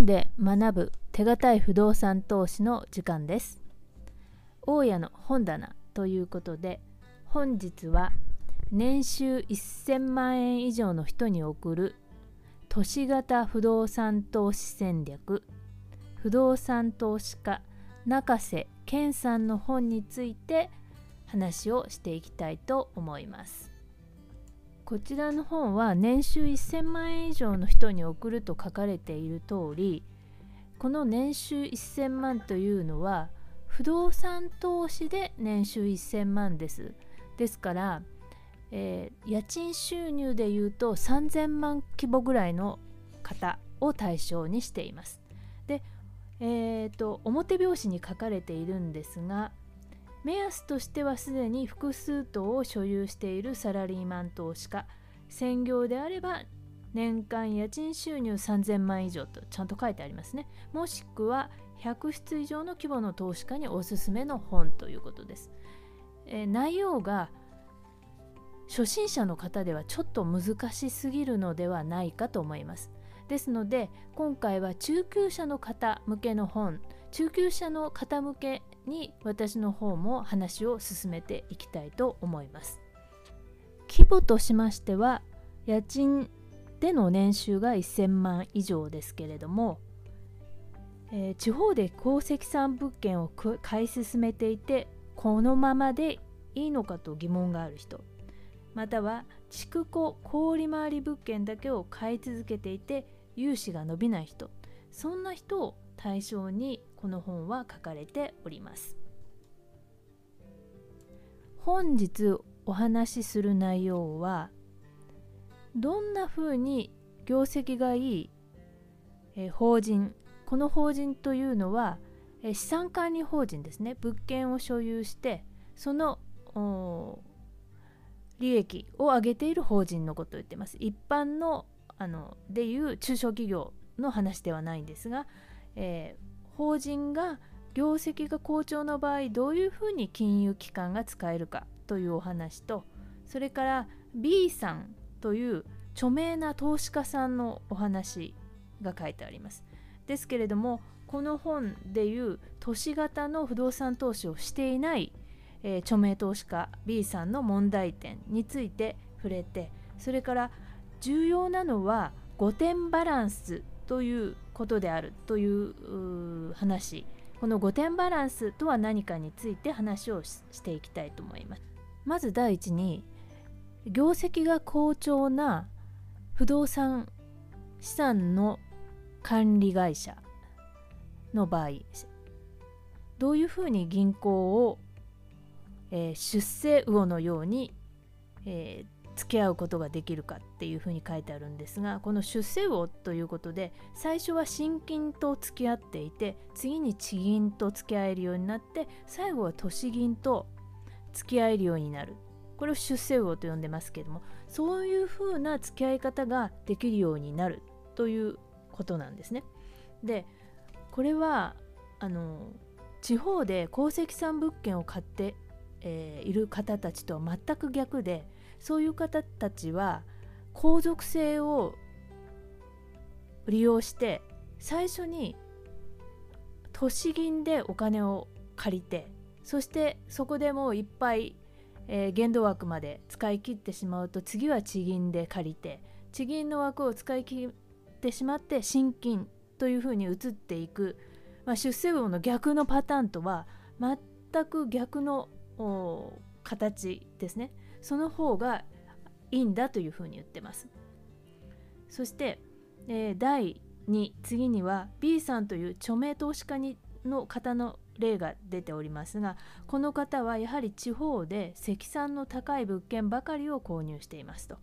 本で学ぶ手堅い不動産投資の時間です。大家の本棚ということで本日は年収1000万円以上の人に送る都市型不動産投資戦略不動産投資家中瀬健さんの本について話をしていきたいと思います。こちらの本は年収1000万円以上の人に送ると書かれている通りこの年収1000万というのは不動産投資で年収1000万です。ですから、えー、家賃収入でいうと3000万規模ぐらいの方を対象にしています。でえーと、表表紙に書かれているんですが目安としてはすでに複数棟を所有しているサラリーマン投資家。専業であれば年間家賃収入3000万以上とちゃんと書いてありますね。もしくは100室以上の規模の投資家におすすめの本ということです、えー、内容が初心者の方ではちょっと難しすぎるのではないかと思います。ですので今回は中級者の方向けの本中級者の方向けに私の方も話を進めていきたいと思います。規模としましては家賃での年収が1000万以上ですけれども、えー、地方で公積産物件を買い進めていてこのままでいいのかと疑問がある人または築庫小売回り物件だけを買い続けていて融資が伸びない人そんな人を対象にこの本は書かれております。本日お話しする内容はどんなふうに業績がいい、え法人この法人というのは、え資産管理法人ですね。物件を所有してその利益を上げている法人のことを言ってます。一般のあのでいう中小企業の話ではないんですが、えー、法人が業績が好調の場合どういうふうに金融機関が使えるかというお話とそれから B さんという著名な投資家さんのお話が書いてあります。ですけれどもこの本でいう都市型の不動産投資をしていない、えー、著名投資家 B さんの問題点について触れてそれから重要なのは5点バランスということであるという話。この5点バランスとは何かについて話をしていきたいと思います。まず第一に業績が好調な不動産資産の管理会社の場合どういうふうに銀行を、えー、出世魚のように、えー、付き合うことができるかっていうふうに書いてあるんですがこの出世魚ということで最初は新金と付き合っていて次に地銀と付き合えるようになって最後は都市銀と付き合えるようになるこれを出世魚と呼んでますけどもそういうふうな付き合い方ができるようになるということなんですね。でこれはあの地方で公積産物件を買って、えー、いる方たちとは全く逆でそういう方たちは皇族性を利用して最初に都市銀でお金を借りてそしてそこでもういっぱい、えー、限度枠まで使い切ってしまうと次は地銀で借りて地銀の枠を使い切ってしまって新金というふうに移っていく、まあ、出世魚の逆のパターンとは全く逆の形ですね。その方がいいんだというふうに言ってますそして、えー、第2次には B さんという著名投資家にの方の例が出ておりますがこの方はやはり地方で積算の高い物件ばかりを購入していますと。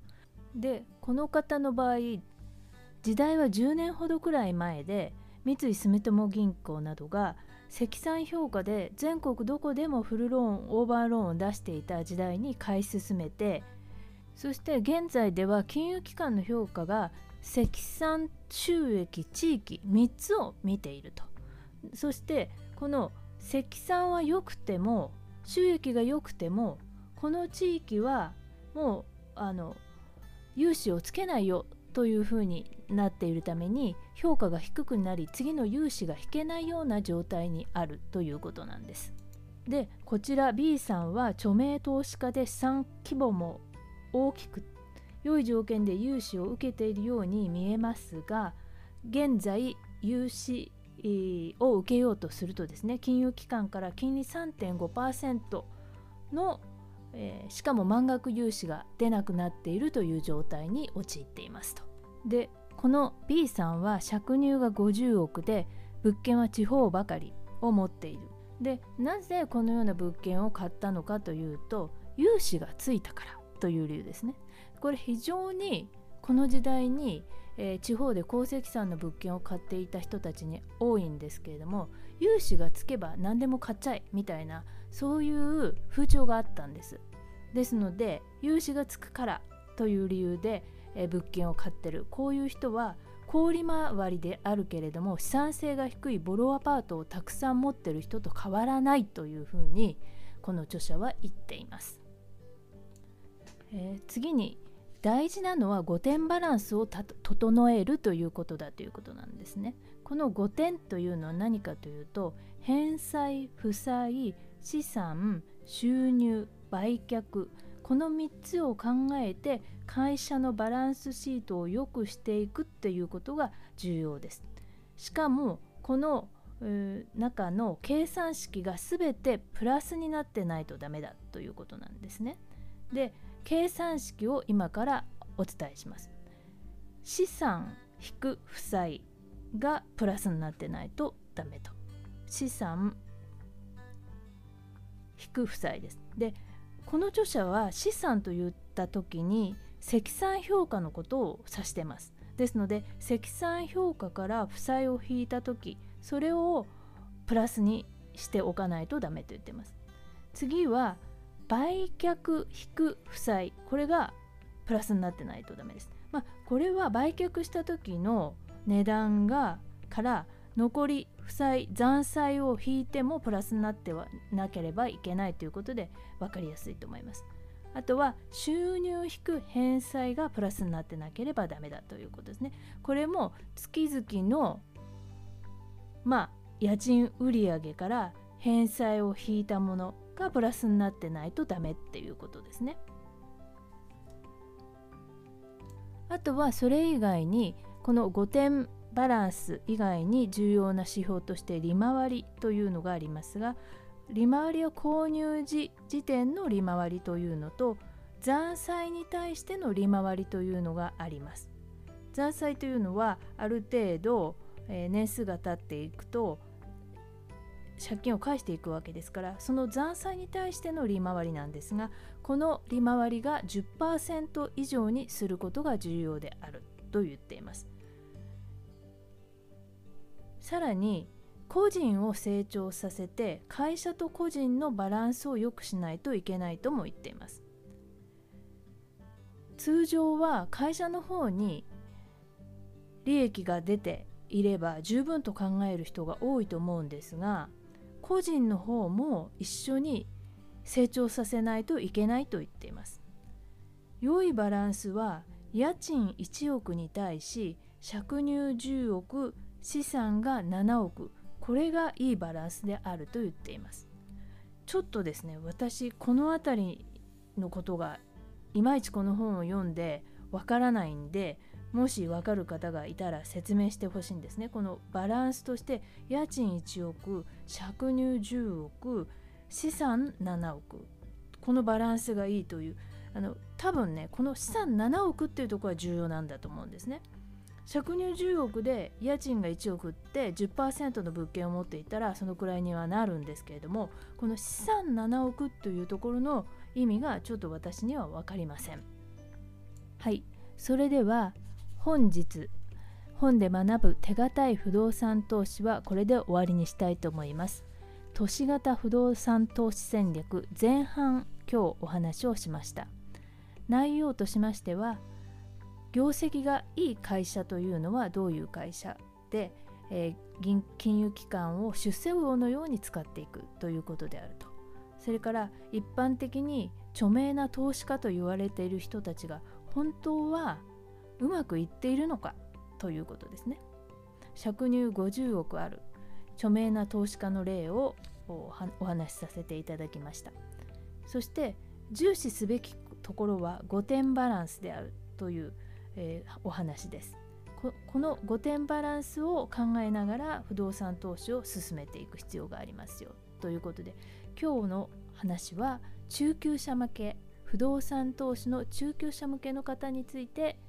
でこの方の場合時代は10年ほどくらい前で三井住友銀行などが積算評価で全国どこでもフルローンオーバーローンを出していた時代に買い進めてそして現在では金融機関の評価が積算収益地域3つを見ていると。そしてこの積算は良くても収益が良くてもこの地域はもうあの融資をつけないよというふうになっているために評価が低くなり次の融資が引けないような状態にあるということなんです。でこちら B さんは著名投資家で資産規模も大きく良い条件で融資を受けているように見えますが現在融資を受けようとするとですね金融機関から金利3.5%の、えー、しかも満額融資が出なくなっているという状態に陥っていますと。でこの B さんは借入が50億で物件は地方ばかりを持っている。でなぜこのような物件を買ったのかというと融資がついたからという理由ですね。これ非常にこの時代に、えー、地方で公積産の物件を買っていた人たちに多いんですけれども融資がつけば何でも買っちゃえみたいなそういう風潮があったんですですので融資がつくからという理由で、え、物件を買ってるこういう人は小売回りであるけれども資産性が低いボロアパートをたくさん持ってる人と変わらないというふうにこの著者は言っています、えー、次に大事なのは5点バランスを整えるということだということなんですね。この5点というのは何かというと返済負債資産収入売却この3つを考えて会社のバランスシートを良くしていくっていうことが重要です。しかもこの中の計算式が全てプラスになってないとダメだということなんですね。で計算式を今からお伝えします。資産引く負債がプラスになってないとダメと。資産引く負債です。でこの著者は資産と言った時に積算評価のことを指してます。ですので積算評価から負債を引いた時それをプラスにしておかないとダメと言ってます。次は売却引く負債これがプラスになってないとダメです。まあ、これは売却した時の値段がから残り負債残債を引いてもプラスになってはなければいけないということで分かりやすいと思います。あとは収入引く返済がプラスになってなければダメだということですね。これも月々のまあ家賃売上から返済を引いたものがプラスになってないとダメっていうことですね。あとはそれ以外にこの5点バランス以外に重要な指標として利回りというのがありますが利回りは購入時時点の利回りというのと残債に対しての利回りというのがあります。残債というのはある程度、え、年数が経っていくと借金を返していくわけですからその残債に対しての利回りなんですがこの利回りが10%以上にすることが重要であると言っていますさらに個人を成長させて会社と個人のバランスを良くしないといけないとも言っています通常は会社の方に利益が出ていれば十分と考える人が多いと思うんですが個人の方も一緒に成長させないといけないと言っています。良いバランスは家賃1億に対し借入10億資産が7億これがいいバランスであると言っていますちょっとですね私この辺りのことがいまいちこの本を読んでわからないんでもし分かる方がいたら説明してほしいんですね。このバランスとして家賃1億借入10億資産7億このバランスがいいというあの多分ねこの資産7億っていうところは重要なんだと思うんですね。借入10億で家賃が1億って10%の物件を持っていたらそのくらいにはなるんですけれどもこの資産7億というところの意味がちょっと私には分かりません。はいそれでは本日本で学ぶ手堅い不動産投資はこれで終わりにしたいと思います。都市型不動産投資戦略前半今日お話をしました。内容としましては業績がいい会社というのはどういう会社で、えー、金融機関を出世魚のように使っていくということであるとそれから一般的に著名な投資家と言われている人たちが本当はうまくいっているのかということですね。借入50億ある著名な投資家の例をお話しさせていただきました。そして重視すべきところは5点バランスであるという、えー、お話ですこ。この5点バランスを考えながら不動産投資を進めていく必要がありますよということで今日の話は中級者向け不動産投資の中級者向けの方について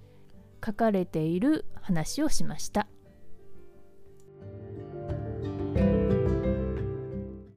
書かれている話をしました。